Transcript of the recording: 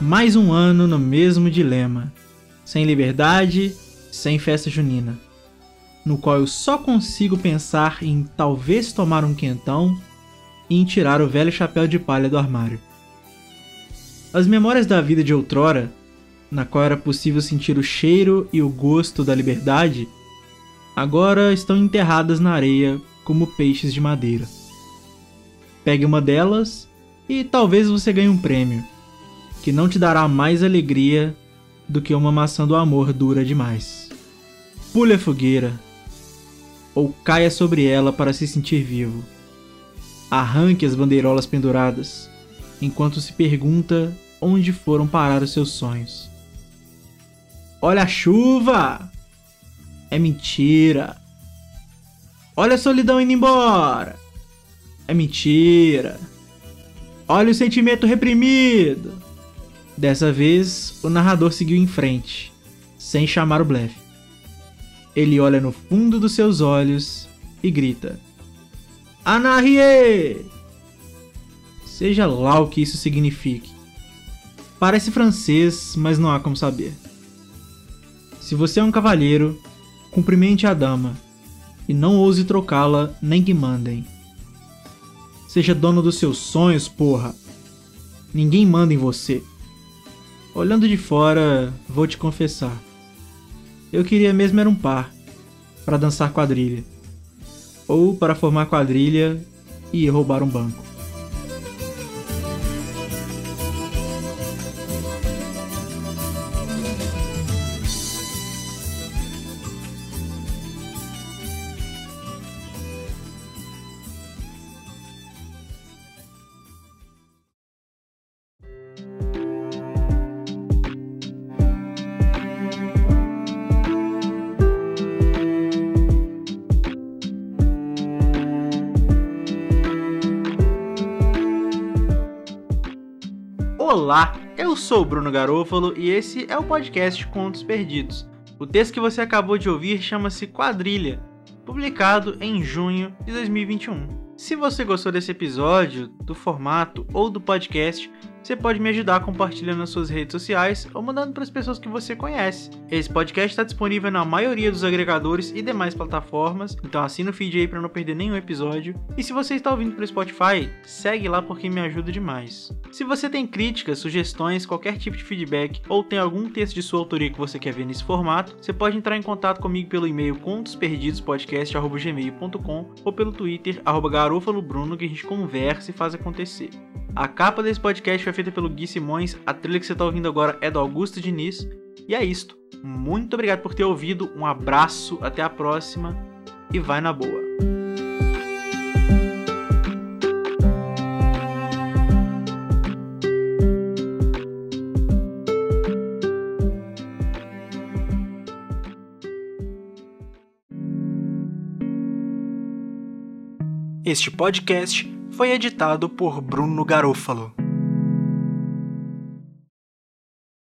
Mais um ano no mesmo dilema, sem liberdade, sem festa junina, no qual eu só consigo pensar em talvez tomar um quentão e em tirar o velho chapéu de palha do armário. As memórias da vida de outrora, na qual era possível sentir o cheiro e o gosto da liberdade, agora estão enterradas na areia como peixes de madeira. Pegue uma delas e talvez você ganhe um prêmio que não te dará mais alegria do que uma maçã do amor dura demais. Pule a fogueira, ou caia sobre ela para se sentir vivo. Arranque as bandeirolas penduradas, enquanto se pergunta onde foram parar os seus sonhos. Olha a chuva! É mentira! Olha a solidão indo embora! É mentira! Olha o sentimento reprimido! Dessa vez, o narrador seguiu em frente, sem chamar o blefe. Ele olha no fundo dos seus olhos e grita: Anarrie! Seja lá o que isso signifique. Parece francês, mas não há como saber. Se você é um cavalheiro, cumprimente a dama e não ouse trocá-la nem que mandem. Seja dono dos seus sonhos, porra. Ninguém manda em você. Olhando de fora, vou te confessar. Eu queria mesmo era um par, para dançar quadrilha. Ou para formar quadrilha e roubar um banco. Olá, eu sou Bruno Garofalo e esse é o podcast Contos Perdidos. O texto que você acabou de ouvir chama-se Quadrilha, publicado em junho de 2021. Se você gostou desse episódio, do formato ou do podcast, você pode me ajudar compartilhando nas suas redes sociais ou mandando para as pessoas que você conhece. Esse podcast está disponível na maioria dos agregadores e demais plataformas, então assina o feed aí para não perder nenhum episódio. E se você está ouvindo pelo Spotify, segue lá porque me ajuda demais. Se você tem críticas, sugestões, qualquer tipo de feedback ou tem algum texto de sua autoria que você quer ver nesse formato, você pode entrar em contato comigo pelo e-mail contosperdidospodcast@gmail.com ou pelo Twitter @garofalobruno que a gente conversa e faz acontecer. A capa desse podcast foi feita pelo Gui Simões, a trilha que você está ouvindo agora é do Augusto Diniz. E é isto. Muito obrigado por ter ouvido, um abraço, até a próxima e vai na boa. Este podcast foi editado por Bruno Garofalo.